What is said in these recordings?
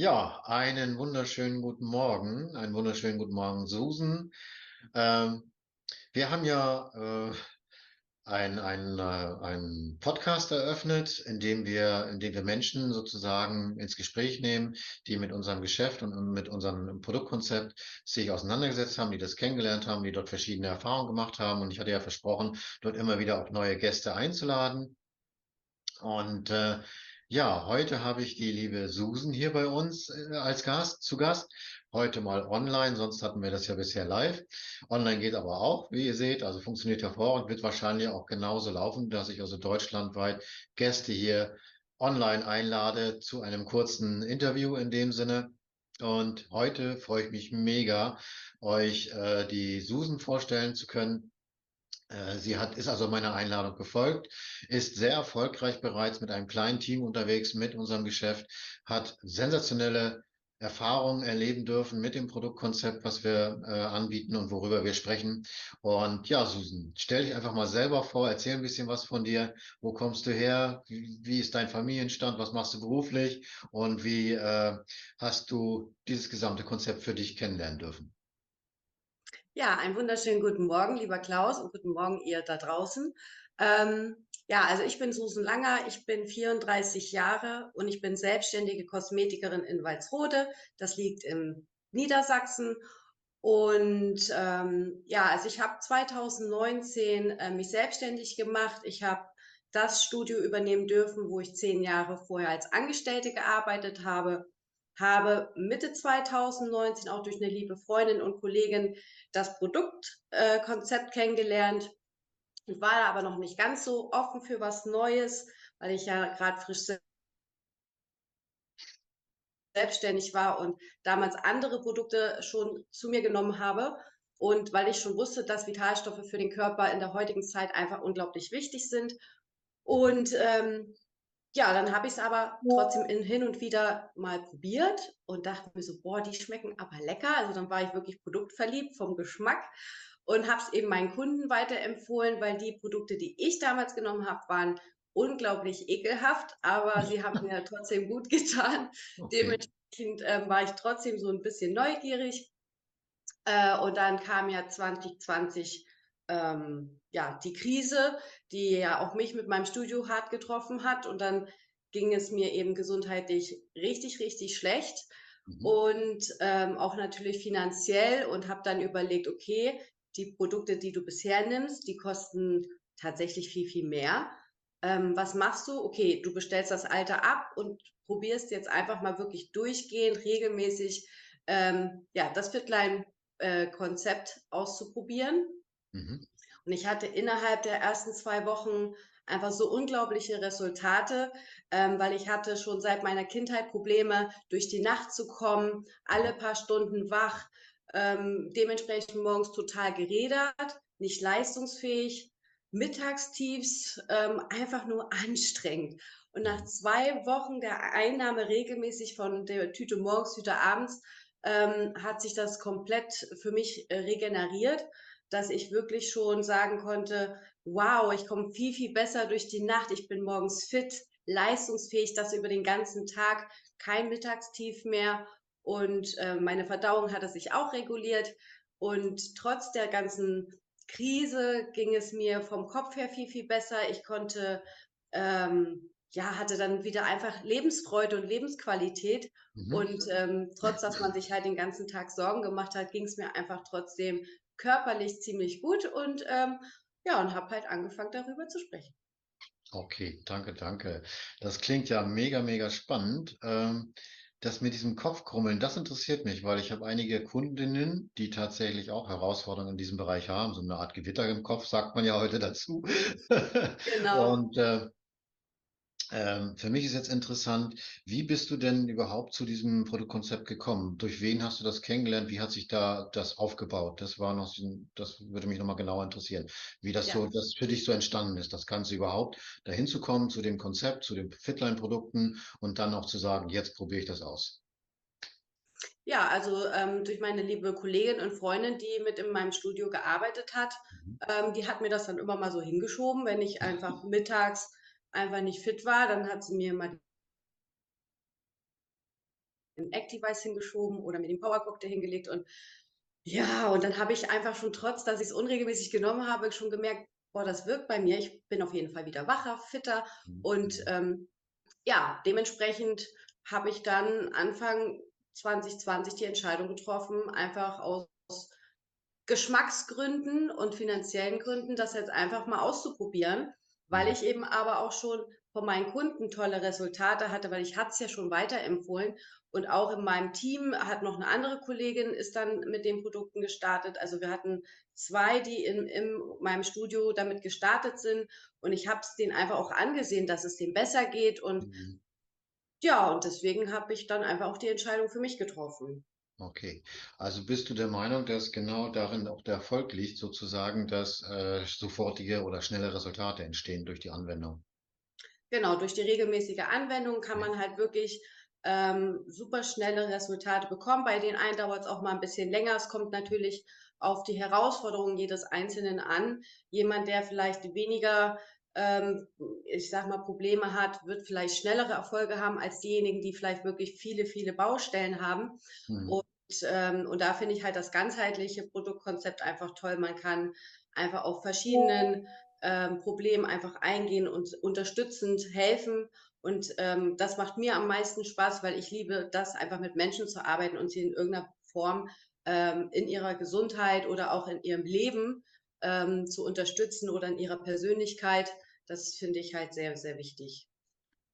Ja, einen wunderschönen guten Morgen. Einen wunderschönen guten Morgen, Susan. Ähm, wir haben ja äh, ein, ein, äh, einen Podcast eröffnet, in dem wir, in dem wir Menschen sozusagen ins Gespräch nehmen, die mit unserem Geschäft und mit unserem Produktkonzept sich auseinandergesetzt haben, die das kennengelernt haben, die dort verschiedene Erfahrungen gemacht haben. Und ich hatte ja versprochen, dort immer wieder auch neue Gäste einzuladen. Und äh, ja, heute habe ich die liebe Susan hier bei uns äh, als Gast, zu Gast. Heute mal online, sonst hatten wir das ja bisher live. Online geht aber auch, wie ihr seht, also funktioniert hervorragend, wird wahrscheinlich auch genauso laufen, dass ich also deutschlandweit Gäste hier online einlade zu einem kurzen Interview in dem Sinne. Und heute freue ich mich mega, euch äh, die Susan vorstellen zu können. Äh, sie hat, ist also meiner Einladung gefolgt, ist sehr erfolgreich bereits mit einem kleinen Team unterwegs mit unserem Geschäft, hat sensationelle Erfahrungen erleben dürfen mit dem Produktkonzept, was wir äh, anbieten und worüber wir sprechen. Und ja, Susan, stell dich einfach mal selber vor, erzähl ein bisschen was von dir. Wo kommst du her? Wie, wie ist dein Familienstand? Was machst du beruflich? Und wie äh, hast du dieses gesamte Konzept für dich kennenlernen dürfen? Ja, einen wunderschönen guten Morgen, lieber Klaus, und guten Morgen ihr da draußen. Ähm, ja, also ich bin Susan Langer, ich bin 34 Jahre und ich bin selbstständige Kosmetikerin in Walsrode. Das liegt in Niedersachsen. Und ähm, ja, also ich habe 2019 äh, mich selbstständig gemacht. Ich habe das Studio übernehmen dürfen, wo ich zehn Jahre vorher als Angestellte gearbeitet habe habe Mitte 2019 auch durch eine liebe Freundin und Kollegin das Produktkonzept äh, kennengelernt und war aber noch nicht ganz so offen für was Neues, weil ich ja gerade frisch selbstständig war und damals andere Produkte schon zu mir genommen habe. Und weil ich schon wusste, dass Vitalstoffe für den Körper in der heutigen Zeit einfach unglaublich wichtig sind. Und ähm, ja, dann habe ich es aber trotzdem in, hin und wieder mal probiert und dachte mir so, boah, die schmecken aber lecker. Also dann war ich wirklich produktverliebt vom Geschmack und habe es eben meinen Kunden weiterempfohlen, weil die Produkte, die ich damals genommen habe, waren unglaublich ekelhaft, aber sie haben mir trotzdem gut getan. Okay. Dementsprechend äh, war ich trotzdem so ein bisschen neugierig. Äh, und dann kam ja 2020 ähm, ja, die Krise, die ja auch mich mit meinem Studio hart getroffen hat. Und dann ging es mir eben gesundheitlich richtig, richtig schlecht. Mhm. Und ähm, auch natürlich finanziell und habe dann überlegt, okay, die Produkte, die du bisher nimmst, die kosten tatsächlich viel, viel mehr. Ähm, was machst du? Okay, du bestellst das alte ab und probierst jetzt einfach mal wirklich durchgehend, regelmäßig, ähm, ja, das Fitline-Konzept äh, auszuprobieren. Mhm. Und ich hatte innerhalb der ersten zwei Wochen einfach so unglaubliche Resultate, ähm, weil ich hatte schon seit meiner Kindheit Probleme, durch die Nacht zu kommen, alle paar Stunden wach, ähm, dementsprechend morgens total gerädert, nicht leistungsfähig, Mittagstiefs, ähm, einfach nur anstrengend. Und nach zwei Wochen der Einnahme regelmäßig von der Tüte morgens, Tüte abends, ähm, hat sich das komplett für mich äh, regeneriert dass ich wirklich schon sagen konnte, wow, ich komme viel, viel besser durch die Nacht, ich bin morgens fit, leistungsfähig, das über den ganzen Tag, kein Mittagstief mehr und äh, meine Verdauung hatte sich auch reguliert und trotz der ganzen Krise ging es mir vom Kopf her viel, viel besser. Ich konnte, ähm, ja, hatte dann wieder einfach Lebensfreude und Lebensqualität. Mhm. Und ähm, trotz, dass man sich halt den ganzen Tag Sorgen gemacht hat, ging es mir einfach trotzdem körperlich ziemlich gut und ähm, ja, und habe halt angefangen darüber zu sprechen. Okay, danke, danke. Das klingt ja mega, mega spannend. Ähm, das mit diesem Kopfkrummeln, das interessiert mich, weil ich habe einige Kundinnen, die tatsächlich auch Herausforderungen in diesem Bereich haben. So eine Art Gewitter im Kopf, sagt man ja heute dazu. Genau. Und äh, Ähm, für mich ist jetzt interessant, wie bist du denn überhaupt zu diesem Produktkonzept gekommen? Durch wen hast du das kennengelernt? Wie hat sich da das aufgebaut? Das war noch, so- das würde mich nochmal genauer interessieren, wie das so, Ja. das für dich so entstanden ist, das Ganze überhaupt dahin zu kommen, zu dem Konzept, zu den Fitline-Produkten und dann auch zu sagen, jetzt probiere ich das aus. Ja, also, ähm, durch meine liebe Kollegin und Freundin, die mit in meinem Studio gearbeitet hat, Mhm. ähm, die hat mir das dann immer mal so hingeschoben, wenn ich einfach mittags einfach nicht fit war, dann hat sie mir mal den Activize hingeschoben oder mir den Power Cocktail hingelegt und ja, und dann habe ich einfach schon trotz, dass ich's unregelmäßig genommen habe, schon gemerkt: „Boah, das wirkt bei mir. Ich bin auf jeden Fall wieder wacher, fitter.“ Und, Mhm. ähm, ja, dementsprechend habe ich dann Anfang 2020 die Entscheidung getroffen, einfach aus Geschmacksgründen und finanziellen Gründen, das jetzt einfach mal auszuprobieren, weil Mhm. ich eben aber auch schon von meinen Kunden tolle Resultate hatte, weil ich hatte es ja schon weiterempfohlen und auch in meinem Team hat noch 'ne andere Kollegin ist dann mit den Produkten gestartet. Also, wir hatten 2, die in in meinem Studio damit gestartet sind und ich habe es denen einfach auch angesehen, dass es denen besser geht und Mhm. ja, und deswegen habe ich dann einfach auch die Entscheidung für mich getroffen. Okay. Also bist du der Meinung, dass genau darin auch der Erfolg liegt, sozusagen, dass äh, sofortige oder schnelle Resultate entstehen durch die Anwendung? Genau, durch die regelmäßige Anwendung kann man halt wirklich, ähm, super schnelle Resultate bekommen. Bei den einen dauert's auch mal 'n bisschen länger. Es kommt natürlich auf die Herausforderungen jedes Einzelnen an. Jemand, der vielleicht weniger, ähm, ich sage mal, Probleme hat, wird vielleicht schnellere Erfolge haben als diejenigen, die vielleicht wirklich viele, viele Baustellen haben. Mhm. Und, ähm und da finde ich halt das ganzheitliche Produktkonzept einfach toll. Man kann einfach auf verschiedenen, ähm, Problemen einfach eingehen und unterstützend helfen. Und, ähm, das macht mir am meisten Spaß, weil ich liebe das, einfach mit Menschen zu arbeiten und sie in irgend 'ner Form, ähm, in ihrer Gesundheit oder auch in ihrem Leben, ähm, zu unterstützen oder in ihrer Persönlichkeit. Das finde ich halt sehr, sehr wichtig.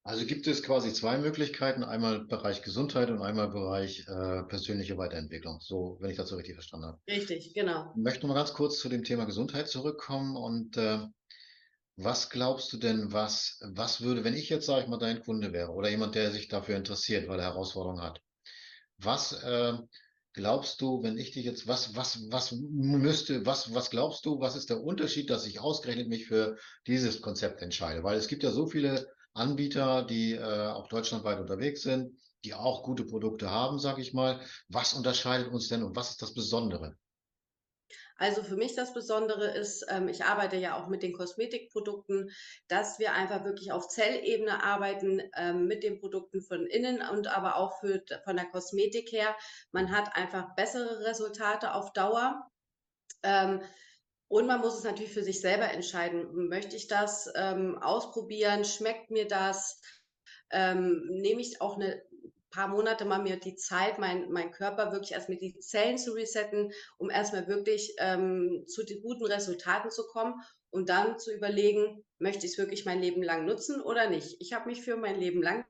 Also gibt es quasi 2 Möglichkeiten, einmal Bereich Gesundheit und einmal Bereich, äh, persönliche Weiterentwicklung, so, wenn ich das so richtig verstanden habe. Richtig, genau. Möchte noch mal ganz kurz zu dem Thema Gesundheit zurückkommen und, äh, was glaubst du denn, was was würde wenn ich jetzt, sage ich mal, dein Kunde wäre oder jemand, der sich dafür interessiert, weil er Herausforderungen hat. Was, äh, glaubst du, wenn ich dich jetzt was was was müsste was was glaubst du, was ist der Unterschied, dass ich ausgerechnet mich für dieses Konzept entscheide? Weil es gibt ja so viele Anbieter, die, äh, auch deutschlandweit unterwegs sind, die auch gute Produkte haben, sage ich mal. Was unterscheidet uns denn und was ist das Besondere? Also, für mich das Besondere ist, ähm, ich arbeite ja auch mit den Kosmetikprodukten, dass wir einfach wirklich auf Zellebene arbeiten, ähm, mit den Produkten von innen und aber auch für von der Kosmetik her. Man hat einfach bessere Resultate auf Dauer. Ähm, und man muss es natürlich für sich selber entscheiden. Möchte ich das, ähm, ausprobieren? Schmeckt mir das? Ähm, nehme ich auch 'ne paar Monate mal mir die Zeit, meinen meinen Körper wirklich erst mal die Zellen zu resetten, um erst mal wirklich, ähm, zu den guten Resultaten zu kommen und dann zu überlegen: „Möchte ich's wirklich mein Leben lang nutzen oder nicht?“ Ich habe mich für mein Leben lang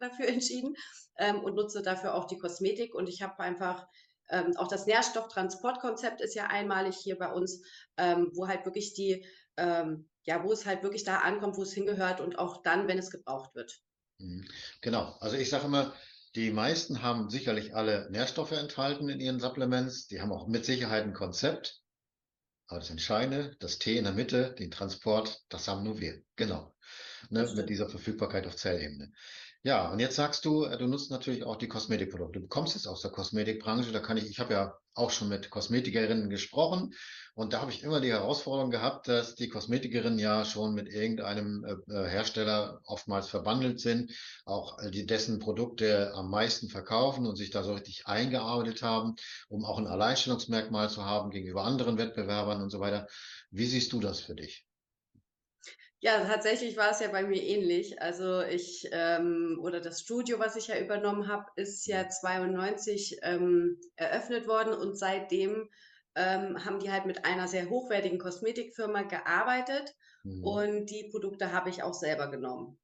dafür entschieden, ähm, und nutze dafür auch die Kosmetik. Und ich habe einfach ähm, auch das Nährstofftransportkonzept ist ja einmalig hier bei uns, ähm, wo halt wirklich die ähm, ja, wo es halt wirklich da ankommt, wo es hingehört und auch dann, wenn es gebraucht wird. Mhm. Genau. Also, ich sage immer, die meisten haben sicherlich alle Nährstoffe enthalten in ihren Supplements. Die haben auch mit Sicherheit 'n Konzept. Aber das Entscheidende, das T in der Mitte, den Transport, das haben nur wir. Genau, ne, mit dieser Verfügbarkeit auf Zellebene. Ja, und jetzt sagst du, äh, du nutzt natürlich auch die Kosmetikprodukte. Du kommst jetzt aus der Kosmetikbranche, da kann ich ich habe ja auch schon mit Kosmetikerinnen gesprochen und da habe ich immer die Herausforderung gehabt, dass die Kosmetikerinnen ja schon mit irgendeinem, äh, äh, Hersteller oftmals verbandelt sind, auch, die dessen Produkte am meisten verkaufen und sich da so richtig eingearbeitet haben, um auch 'n Alleinstellungsmerkmal zu haben gegenüber anderen Wettbewerbern und so weiter. Wie siehst du das für dich? Ja, tatsächlich war es ja bei mir ähnlich. Also, ich, ähm oder das Studio, was ich ja übernommen habe, ist ja 92, ähm, eröffnet worden und seitdem, ähm, haben die halt mit einer sehr hochwertigen Kosmetikfirma gearbeitet Mhm. und die Produkte habe ich auch selber genommen.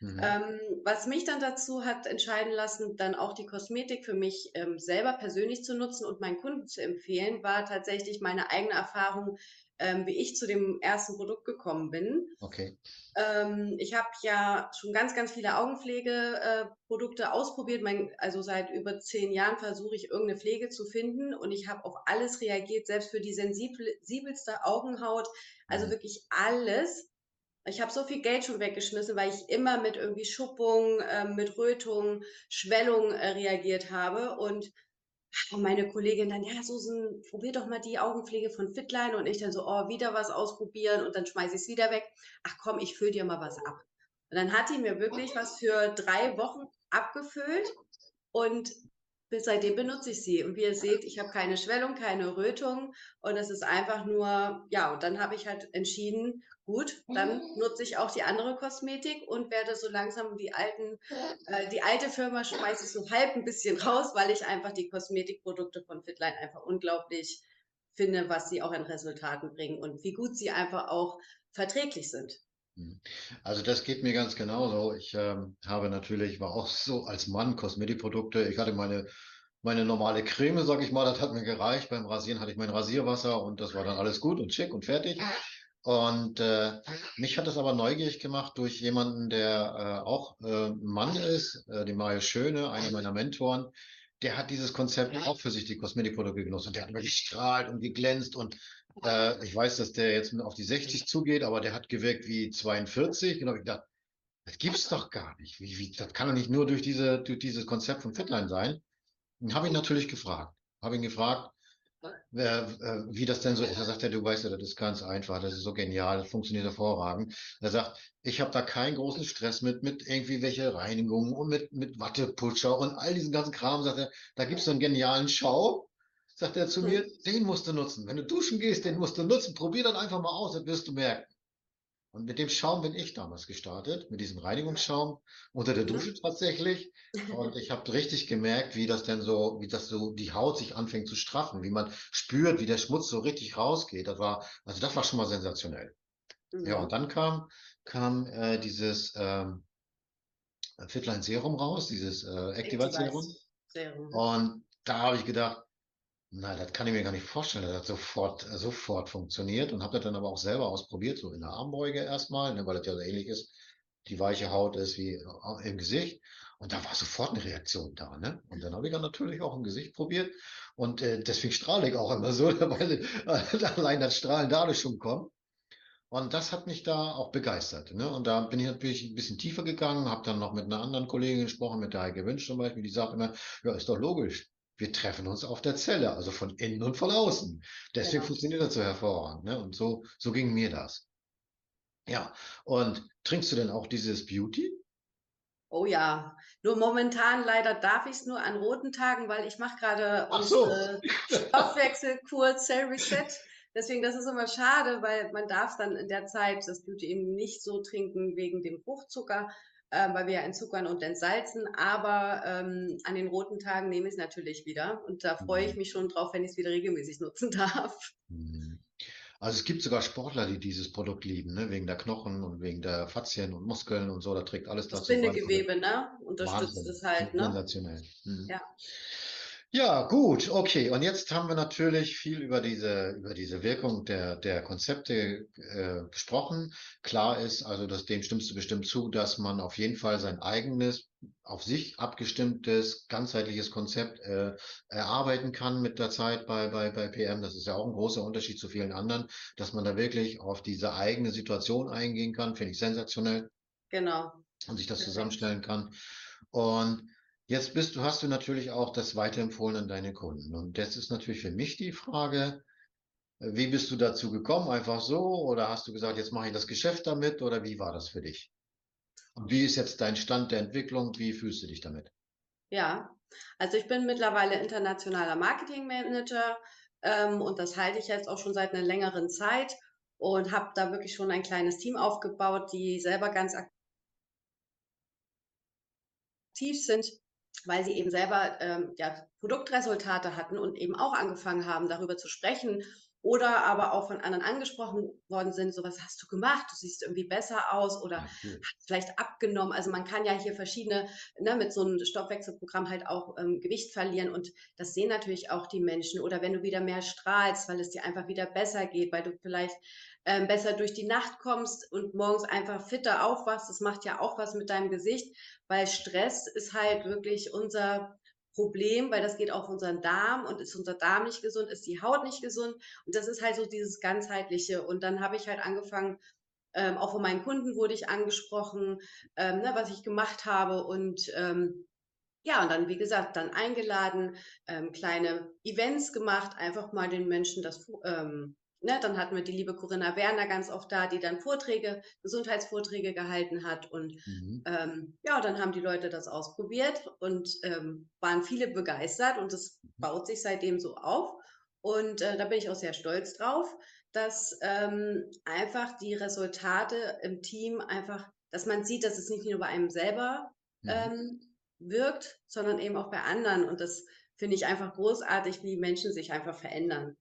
Mhm. Ähm, was mich dann dazu hat entscheiden lassen, dann auch die Kosmetik für mich ähm, selber persönlich zu nutzen und meinen Kunden zu empfehlen, war tatsächlich meine eigene Erfahrung, ähm, wie ich zu dem ersten Produkt gekommen bin. Okay. Ähm, ich habe ja schon ganz, ganz viele Augenpflegeprodukte äh, ausprobiert. Mein, also seit über zehn Jahren versuche ich irgendeine Pflege zu finden und ich habe auf alles reagiert, selbst für die sensibelste Augenhaut. Also mhm. wirklich alles. Ich habe so viel Geld schon weggeschmissen, weil ich immer mit irgendwie Schuppung, äh, mit Rötung, Schwellung äh, reagiert habe. Und und meine Kollegin dann, ja, Susan, probier doch mal die Augenpflege von Fitline. Und ich dann so, oh, wieder was ausprobieren und dann schmeiße ich es wieder weg. Ach komm, ich fülle dir mal was ab. Und dann hat die mir wirklich was für drei Wochen abgefüllt und seitdem benutze ich sie. Und wie ihr seht, ich habe keine Schwellung, keine Rötung und es ist einfach nur, ja, und dann habe ich halt entschieden, gut, dann nutze ich auch die andere Kosmetik und werde so langsam die alten, äh, die alte Firma schmeiße ich so halb ein bisschen raus, weil ich einfach die Kosmetikprodukte von Fitline einfach unglaublich finde, was sie auch an Resultaten bringen und wie gut sie einfach auch verträglich sind. Hm. Also das geht mir ganz genauso. Ich ähm, habe natürlich, war auch so als Mann Kosmetikprodukte. Ich hatte meine, meine normale Creme, sag ich mal, das hat mir gereicht. Beim Rasieren hatte ich mein Rasierwasser und das war dann alles gut und schick und fertig. Und äh, mich hat das aber neugierig gemacht durch jemanden, der äh, auch äh, Mann ist, äh, die Mario Schöne, einer meiner Mentoren. Der hat dieses Konzept auch für sich, die Kosmetikprodukte genossen. Und der hat immer gestrahlt und geglänzt und äh, ich weiß, dass der jetzt auf die 60 zugeht, aber der hat gewirkt wie 42. Und habe ich gedacht, das gibt's doch gar nicht. Wie, wie, das kann doch nicht nur durch, diese, durch dieses Konzept von Fitline sein. Und habe ihn natürlich gefragt. Habe ihn gefragt, äh, äh, wie das denn so ist. Er sagt, ja, du weißt ja, das ist ganz einfach, das ist so genial, das funktioniert hervorragend. Er sagt, ich habe da keinen großen Stress mit, mit irgendwie welche Reinigungen und mit, mit Watteputscher und all diesen ganzen Kram. Sagt er, da gibt's so einen genialen Schau sagt er zu mir, den musst du nutzen. Wenn du duschen gehst, den musst du nutzen. Probier dann einfach mal aus, dann wirst du merken. Und mit dem Schaum bin ich damals gestartet, mit diesem Reinigungsschaum unter der Dusche tatsächlich. Und ich habe richtig gemerkt, wie das denn so, wie das so die Haut sich anfängt zu straffen, wie man spürt, wie der Schmutz so richtig rausgeht. Das war, also das war schon mal sensationell. Mhm. Ja, und dann kam, kam äh, dieses ähm, Fitline Serum raus, dieses äh, Activate Serum. Serum. Und da habe ich gedacht, Nein, das kann ich mir gar nicht vorstellen. Das hat sofort, sofort funktioniert und habe das dann aber auch selber ausprobiert, so in der Armbeuge erstmal, ne, weil das ja so ähnlich ist. Die weiche Haut ist wie äh, im Gesicht. Und da war sofort eine Reaktion da. Ne? Und dann habe ich dann natürlich auch im Gesicht probiert. Und äh, deswegen strahle ich auch immer so, weil äh, allein das Strahlen dadurch schon kommt. Und das hat mich da auch begeistert. Ne? Und da bin ich natürlich ein bisschen tiefer gegangen, habe dann noch mit einer anderen Kollegin gesprochen, mit der Heike Wünsch zum Beispiel, die sagt immer, ja, ist doch logisch wir treffen uns auf der Zelle, also von innen und von außen. Deswegen genau. funktioniert das so hervorragend. Ne? Und so, so ging mir das. Ja, und trinkst du denn auch dieses Beauty? Oh ja, nur momentan leider darf ich es nur an roten Tagen, weil ich mache gerade so. unsere Stoffwechselkur Cell Reset. Deswegen, das ist immer schade, weil man darf dann in der Zeit das Beauty eben nicht so trinken wegen dem Fruchtzucker äh, weil wir ja entzuckern und entsalzen. Aber ähm, an den roten Tagen nehme ich es natürlich wieder. Und da freue ich mhm. mich schon drauf, wenn ich es wieder regelmäßig nutzen darf. Mhm. Also es gibt sogar Sportler, die dieses Produkt lieben, ne? wegen der Knochen und wegen der Faszien und Muskeln und so. Da trägt alles dazu. Das Bindegewebe, ne? Unterstützt es halt, ne? Sensationell. Mhm. Ja. Ja, gut, okay. Und jetzt haben wir natürlich viel über diese, über diese Wirkung der, der Konzepte äh, gesprochen. Klar ist, also dass dem stimmst du bestimmt zu, dass man auf jeden Fall sein eigenes, auf sich abgestimmtes, ganzheitliches Konzept äh, erarbeiten kann mit der Zeit bei, bei, bei PM. Das ist ja auch ein großer Unterschied zu vielen anderen, dass man da wirklich auf diese eigene Situation eingehen kann, finde ich sensationell. Genau. Und sich das zusammenstellen kann. Und Jetzt bist du, hast du natürlich auch das weiterempfohlen an deine Kunden. Und das ist natürlich für mich die Frage, wie bist du dazu gekommen? Einfach so? Oder hast du gesagt, jetzt mache ich das Geschäft damit? Oder wie war das für dich? Und wie ist jetzt dein Stand der Entwicklung? Wie fühlst du dich damit? Ja, also ich bin mittlerweile internationaler Marketingmanager ähm, und das halte ich jetzt auch schon seit einer längeren Zeit und habe da wirklich schon ein kleines Team aufgebaut, die selber ganz aktiv sind weil sie eben selber ähm, ja, Produktresultate hatten und eben auch angefangen haben, darüber zu sprechen oder aber auch von anderen angesprochen worden sind, so was hast du gemacht, du siehst irgendwie besser aus oder cool. hast vielleicht abgenommen. Also man kann ja hier verschiedene, ne, mit so einem Stoffwechselprogramm halt auch ähm, Gewicht verlieren und das sehen natürlich auch die Menschen. Oder wenn du wieder mehr strahlst, weil es dir einfach wieder besser geht, weil du vielleicht ähm, besser durch die Nacht kommst und morgens einfach fitter aufwachst. Das macht ja auch was mit deinem Gesicht, weil Stress ist halt wirklich unser Problem, weil das geht auf unseren Darm und ist unser Darm nicht gesund, ist die Haut nicht gesund. Und das ist halt so dieses ganzheitliche. Und dann habe ich halt angefangen, ähm, auch von meinen Kunden wurde ich angesprochen, ähm, ne, was ich gemacht habe. Und ähm, ja, und dann, wie gesagt, dann eingeladen, ähm, kleine Events gemacht, einfach mal den Menschen das ähm, Ne, dann hatten wir die liebe Corinna Werner ganz oft da, die dann Vorträge, Gesundheitsvorträge gehalten hat. Und Mhm. ähm, ja, dann haben die Leute das ausprobiert und ähm, waren viele begeistert und das Mhm. baut sich seitdem so auf. Und äh, da bin ich auch sehr stolz drauf, dass ähm, einfach die Resultate im Team einfach, dass man sieht, dass es nicht nur bei einem selber Mhm. ähm, wirkt, sondern eben auch bei anderen. Und das finde ich einfach großartig, wie Menschen sich einfach verändern.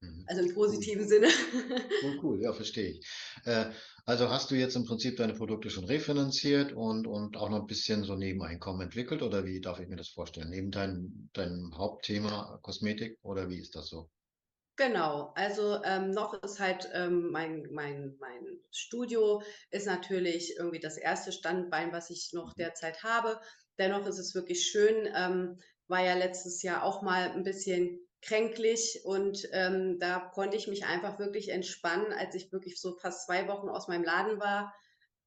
Mhm. Also im Cool. positiven Sinne. Cool, cool, ja, verstehe ich. Äh, also hast du jetzt im Prinzip deine Produkte schon refinanziert und, und auch noch ein bisschen so Nebeneinkommen entwickelt oder wie darf ich mir das vorstellen? Neben deinem, deinem Hauptthema Kosmetik oder wie ist das so? Genau, also ähm, noch ist halt ähm, mein, mein, mein Studio ist natürlich irgendwie das erste Standbein, was ich noch Mhm. derzeit habe. Dennoch ist es wirklich schön, ähm, war ja letztes Jahr auch mal ein bisschen kränklich und ähm, da konnte ich mich einfach wirklich entspannen, als ich wirklich so fast zwei Wochen aus meinem Laden war,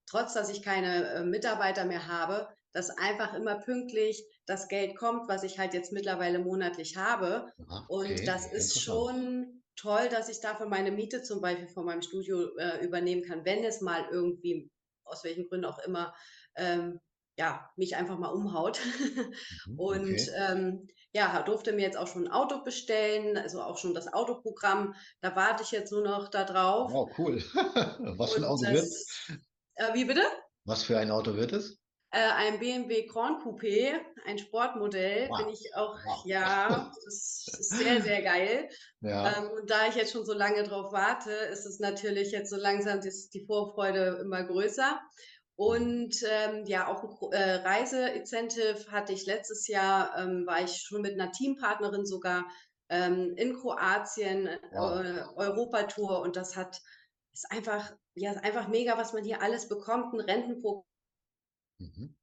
trotz dass ich keine äh, Mitarbeiter mehr habe, dass einfach immer pünktlich das Geld kommt, was ich halt jetzt mittlerweile monatlich habe. Aha, Und okay, das ist schon toll, dass ich davon meine Miete zum Beispiel von meinem Studio äh, übernehmen kann, wenn es mal irgendwie, aus welchen Gründen auch immer, ähm, ja, mich einfach mal umhaut. Mhm, Und okay. ähm, ja, durfte mir jetzt auch schon ein Auto bestellen, also auch schon das Autoprogramm. Da warte ich jetzt nur noch da drauf. Wow, cool. Was für ein Auto wird? das, äh, wie bitte? Was für ein Auto wird es? Äh, ein BMW Grand Coupé, ein Sportmodell, bin Wow, ich auch, wow. ja, das ist sehr, sehr geil. Ja. Ähm, und da ich jetzt schon so lange drauf warte, ist es natürlich jetzt so langsam das, die Vorfreude immer größer. Mhm. Und ähm, ja, auch äh, Reise-Incentive hatte ich letztes Jahr, ähm, war ich schon mit einer Teampartnerin sogar ähm, in Kroatien, äh, Wow. Europatour und das hat, ist einfach, ja, ist einfach mega, was man hier alles bekommt, ein Rentenprogramm Mhm.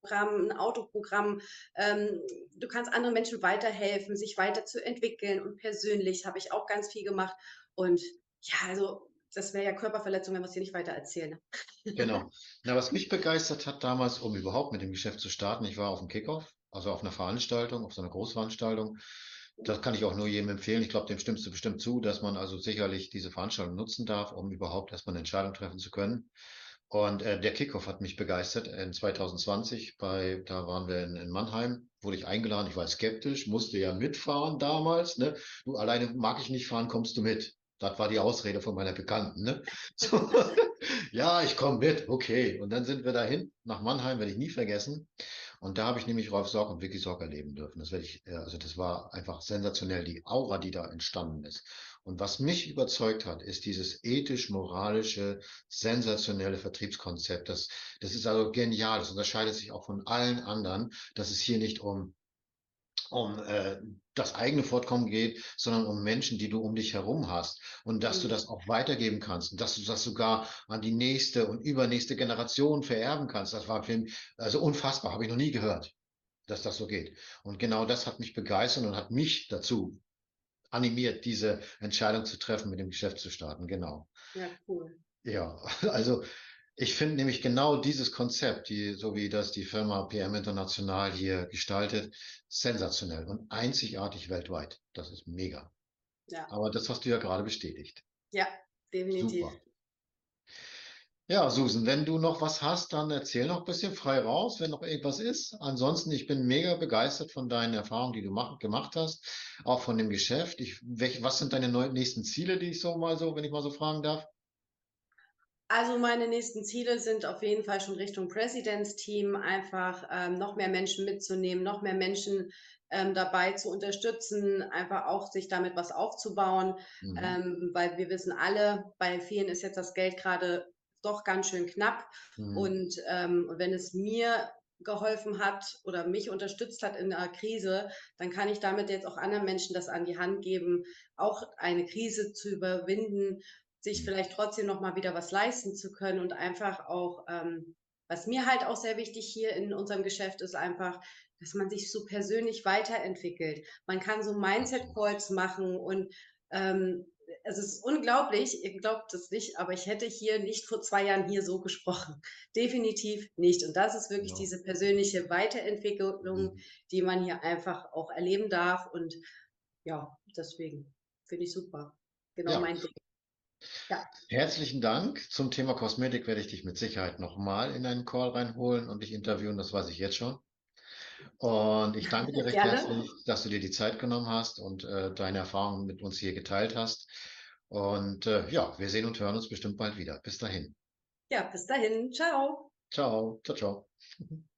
Programm, ein Autoprogramm. Ähm, du kannst anderen Menschen weiterhelfen, sich weiterzuentwickeln und persönlich habe ich auch ganz viel gemacht. Und ja, also das wäre ja Körperverletzung, wenn wir es hier nicht weiter erzählen. Genau. Na, was mich begeistert hat damals, um überhaupt mit dem Geschäft zu starten, ich war auf dem Kickoff, also auf einer Veranstaltung, auf so einer Großveranstaltung. Das kann ich auch nur jedem empfehlen. Ich glaube, dem stimmst du bestimmt zu, dass man also sicherlich diese Veranstaltung nutzen darf, um überhaupt erstmal eine Entscheidung treffen zu können. Und äh, der Kickoff hat mich begeistert in 2020. Bei, da waren wir in, in Mannheim, wurde ich eingeladen. Ich war skeptisch, musste ja mitfahren damals. Ne? Du alleine mag ich nicht fahren, kommst du mit? Das war die Ausrede von meiner Bekannten. Ne? So, ja, ich komme mit, okay. Und dann sind wir dahin nach Mannheim, werde ich nie vergessen. Und da habe ich nämlich Rolf Sorg und Vicky Sorg erleben dürfen. Das werde ich, äh, also das war einfach sensationell, die Aura, die da entstanden ist. Und was mich überzeugt hat, ist dieses ethisch-moralische, sensationelle Vertriebskonzept. Das, das ist also genial. Das unterscheidet sich auch von allen anderen, dass es hier nicht um um äh, das eigene Fortkommen geht, sondern um Menschen, die du um dich herum hast und dass du Mhm. das auch weitergeben kannst und dass du das sogar an die nächste und übernächste Generation vererben kannst. Das war für mich, also unfassbar, habe ich noch nie gehört, dass das so geht. Und genau das hat mich begeistert und hat mich dazu animiert, diese Entscheidung zu treffen, mit dem Geschäft zu starten. Genau. Ja, cool. Ja, also ich finde nämlich genau dieses Konzept, die, so wie das die Firma PM International hier gestaltet, sensationell und einzigartig weltweit. Das ist mega. Ja, Aber das hast du ja gerade bestätigt. ja, definitiv. Super. Ja, Susan, wenn du noch was hast, dann erzähl noch ein bisschen frei raus, wenn noch irgendwas ist. Ansonsten, ich bin mega begeistert von deinen Erfahrungen, die du mach, gemacht hast, auch von dem Geschäft. Ich, welch, was sind deine neu, nächsten Ziele, die ich so mal so, wenn ich mal so fragen darf? Also meine nächsten Ziele sind auf jeden Fall schon Richtung President's Team, einfach ähm, noch mehr Menschen mitzunehmen, noch mehr Menschen ähm, dabei zu unterstützen, einfach auch sich damit was aufzubauen, Mhm. ähm, weil wir wissen alle, bei vielen ist jetzt das Geld gerade doch ganz schön knapp. Mhm. Und ähm, wenn es mir geholfen hat oder mich unterstützt hat in einer Krise, dann kann ich damit jetzt auch anderen Menschen das an die Hand geben, auch eine Krise zu überwinden, sich vielleicht trotzdem noch mal wieder was leisten zu können und einfach auch, ähm, was mir halt auch sehr wichtig hier in unserem Geschäft ist einfach, dass man sich so persönlich weiterentwickelt. Man kann so Mindset-Calls machen und ähm, es ist unglaublich, ihr glaubt es nicht, aber ich hätte hier nicht vor zwei Jahren hier so gesprochen. Definitiv nicht. Und das ist wirklich Ja. diese persönliche Weiterentwicklung, Mhm. die man hier einfach auch erleben darf. Und ja, deswegen finde ich super. Genau Ja. mein Ding. Ja. Herzlichen Dank. Zum Thema Kosmetik werde ich dich mit Sicherheit nochmal in einen Call reinholen und dich interviewen, das weiß ich jetzt schon. Und ich danke dir recht Gerne. herzlich, dass du dir die Zeit genommen hast und äh, deine Erfahrungen mit uns hier geteilt hast. Und äh, ja, wir sehen und hören uns bestimmt bald wieder. Bis dahin. Ja, bis dahin. Ciao. Ciao. Ciao, ciao.